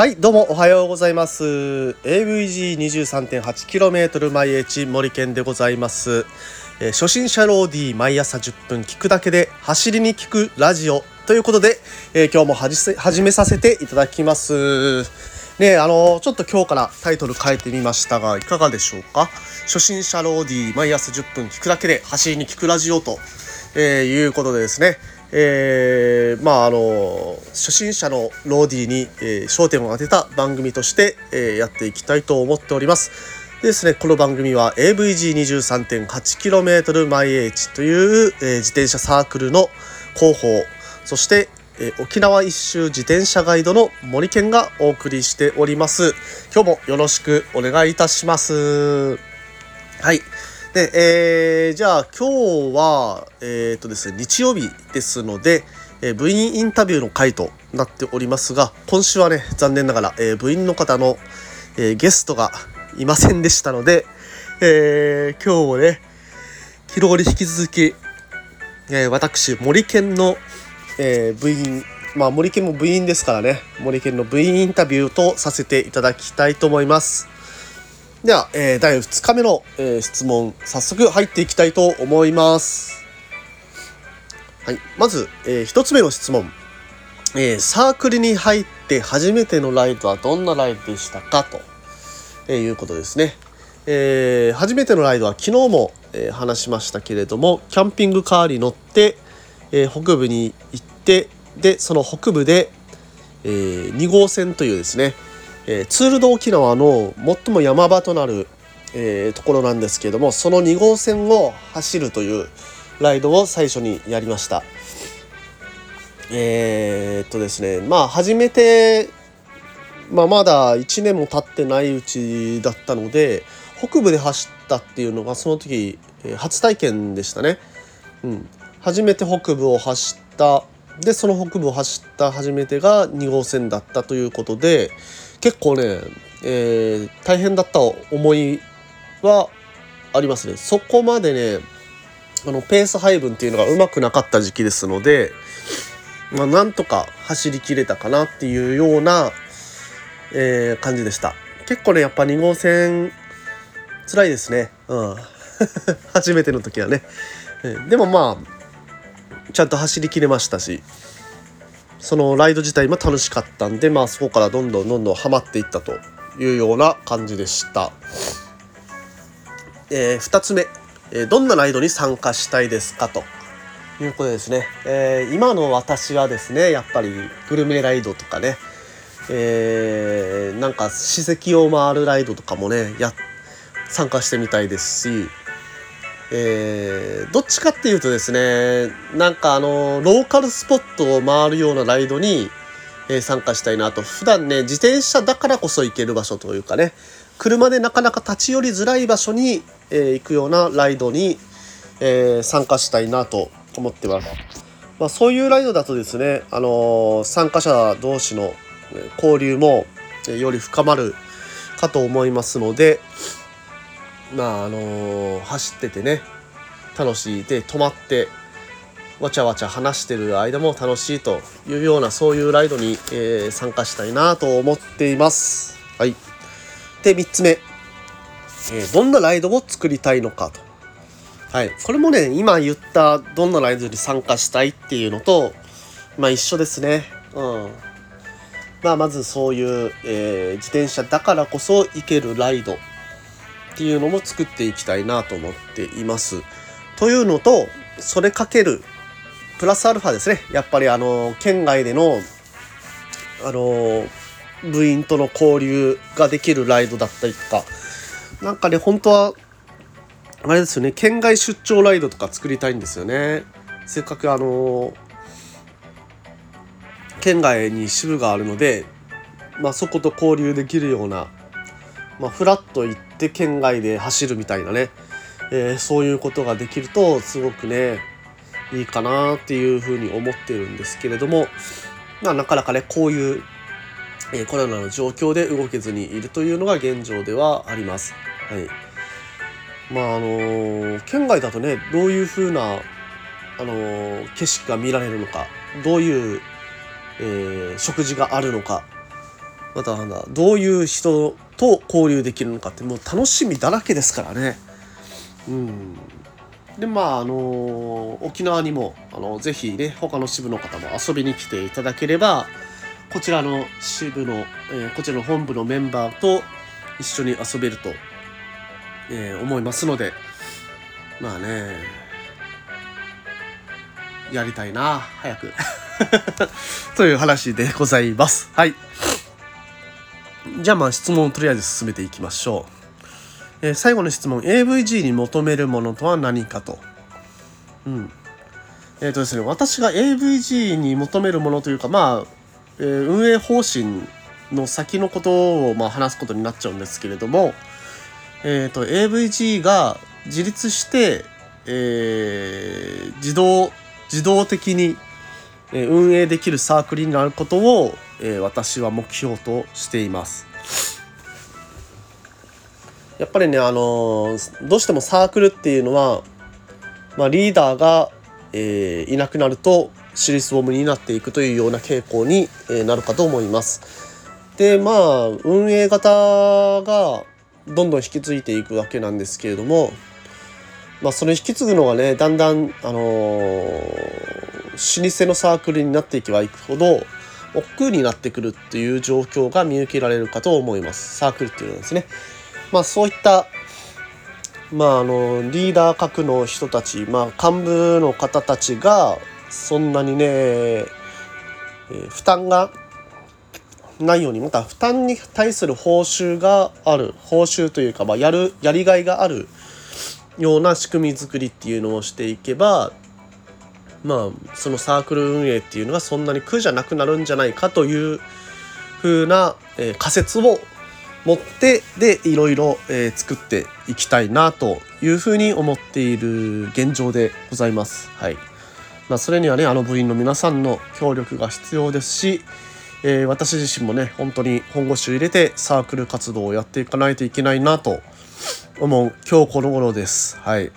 はい、どうもおはようございます。AVG23.8km 毎日森健でございます。えー初心者ローディー毎朝10分聞くだけで走りに聞くラジオということで、えー今日もはじせ始めさせていただきます。ねあのちょっと今日からタイトル変えてみましたが、いかがでしょうか？初心者ローディー毎朝10分聞くだけで走りに聞くラジオと、えーいうことでですね、えーまああの初心者のローディーに、えー焦点を当てた番組として、えーやっていきたいと思っております。でですね、この番組は AVG23.8km 毎 H という、えー自転車サークルの広報そして、えー沖縄一周自転車ガイドの森健がお送りしております。今日もよろしくお願いいたします。はい。で、えーじゃあ今日は、えーっとですね、日曜日ですので、えー部員インタビューの回となっておりますが、今週はね、残念ながら、えー部員の方の、えーゲストがいませんでしたので、えー今日もね、昨日に引き続き、えー私、森健の、えー部員、まあ森健も部員ですからね、森健の部員インタビューとさせていただきたいと思います。では、えー第2日目の、えー質問、早速入っていきたいと思います。はい、まず、え1つ目の質問。えーサークルに入って初めてのライドはどんなライドでしたか？と、えーいうことですね。えー初めてのライドは昨日も、えー話しましたけれども、キャンピングカーに乗って、えー北部に行って、で、その北部で、え2号線というですね、えーツールド沖縄の最も山場となる、えーところなんですけれどもその2号線を走るというライドを最初にやりました。えーっとですねまあ初めて、まあ、まだ1年も経ってないうちだったので北部で走ったっていうのがその時、初体験でしたね、うん、初めて北部を走ったでその北部を走った初めてが2号線だったということで結構ね、えー大変だった思いはありますね。そこまでねあのペース配分っていうのがうまくなかった時期ですので、まあ、なんとか走りきれたかなっていうような、えー感じでした。結構ねやっぱ2号線辛いですね。うん。初めての時はね、えーでもまあちゃんと走りきれましたしそのライド自体も楽しかったんでまあそこからどんどんどんどんハマっていったというような感じでした。え2つ目、えーどんなライドに参加したいですかということですね、えー今の私はですねやっぱりグルメライドとかね、えーなんか史跡を回るライドとかもねや参加してみたいですし、えーどっちかっていうとですねなんかあのローカルスポットを回るようなライドに、えー参加したいなと普段ね自転車だからこそ行ける場所というかね車でなかなか立ち寄りづらい場所に、え行くようなライドに、え参加したいなと思ってます。まあ、そういうライドだとですね、あの参加者同士の交流も、より深まるかと思いますので、まああの走っててね楽しいで止まってわちゃわちゃ話してる間も楽しいというようなそういうライドに、えー参加したいなと思っています。はい、で3つ目、えーどんなライドを作りたいのかと。はい、これもね今言ったどんなライドに参加したいっていうのとまあ一緒ですね。うんまあ、まずそういう、えー自転車だからこそ行けるライドっていうのも作っていきたいなと思っています。というのとそれかけるプラスアルファですね。やっぱりあの県外でのあの部員との交流ができるライドだったりとか。なんかね本当はあれですよね。県外出張ライドとか作りたいんですよね。せっかくあの県外に支部があるので、まあ、そこと交流できるような、まあ、フラッと行って県外で走るみたいなね、えーそういうことができるとすごくねいいかなっていうふうに思ってるんですけれども、まあ、なかなかねこういう、えーコロナの状況で動けずにいるというのが現状ではあります。はい。まああの県外だとねどういう風なあの景色が見られるのかどういう、え、食事があるのかまたどういう人と交流できるのかってもう楽しみだらけですからね。うん、でまああの沖縄にもあのぜひね他の支部の方も遊びに来ていただければこちらの支部の、えー、こちらの本部のメンバーと一緒に遊べると、えー、思いますのでまあねやりたいな早く。という話でございます。はい。じゃあまあ質問をとりあえず進めていきましょう、えー、最後の質問。AVG に求めるものとは何かと。うん。えっ、ー、とですね私が AVG に求めるものというかまあ、えー、運営方針の先のことをまあ話すことになっちゃうんですけれどもえっ、ー、と AVG が自立して、えー、自動自動的に運営できるサークルになることを私は目標としています。やっぱりねあのどうしてもサークルっていうのは、まあ、リーダーが、えー、いなくなるとシリスボムになっていくというような傾向に、えなるかと思います。でまあ運営型がどんどん引き継いでいくわけなんですけれどもまあ、それ引き継ぐのがねだんだん、あのー、老舗のサークルになっていけばいくほど億劫になってくるっていう状況が見受けられるかと思いますサークルっていうのはですね。まあ、そういったまあ、あのリーダー格の人たち、まあ、幹部の方たちがそんなにね、えー、負担がないようにまた負担に対する報酬がある報酬というか、まあ、やるやりがいがあるような仕組み作りっていうのをしていけばまあそのサークル運営っていうのがそんなに苦じゃなくなるんじゃないかというふうな、えー、仮説を持ってでいろいろ、えー、作っていきたいなというふうに思っている現状でございます。はいまあ、それにはねあの部員の皆さんの協力が必要ですし、えー、私自身もね本当に本腰を入れてサークル活動をやっていかないといけないなと思う今日この頃です。はい。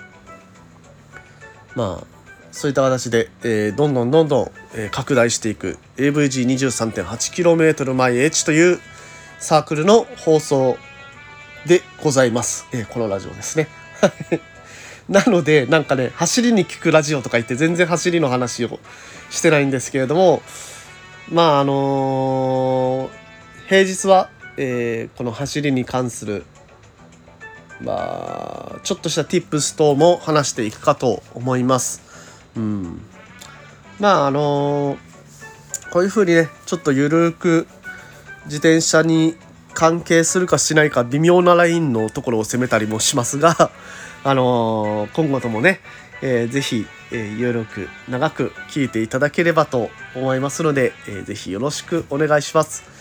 まあそういった形で、えー、どんどんどんどん、えー、拡大していく AVG23.8km 毎 H というサークルの放送でございます。えー、このラジオですね。なのでなんかね走りに聞くラジオとか言って全然走りの話をしてないんですけれどもまああの、平日は、えー、この走りに関するまあちょっとした tips 等も話していくかと思います。うん、まああのこういうふうにねちょっとゆるく自転車に関係するかしないか微妙なラインのところを攻めたりもしますが、あの今後ともね、えー、ぜひ、えー、有力長く聞いていただければと思いますので、えー、ぜひよろしくお願いします。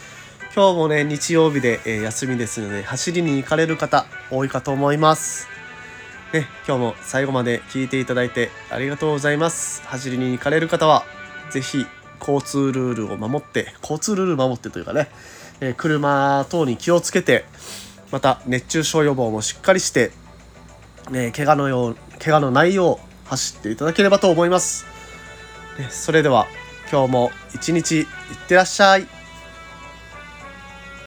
今日もね、日曜日で、えー、休みですので、走りに行かれる方、多いかと思います。ね、今日も最後まで聞いていただいてありがとうございます。走りに行かれる方は、是非交通ルールを守って、交通ルール守ってというかね、えー、車等に気をつけて、また熱中症予防もしっかりして、ね、怪我のよう、怪我のないよう走っていただければと思います。ね、それでは今日も一日いってらっしゃい。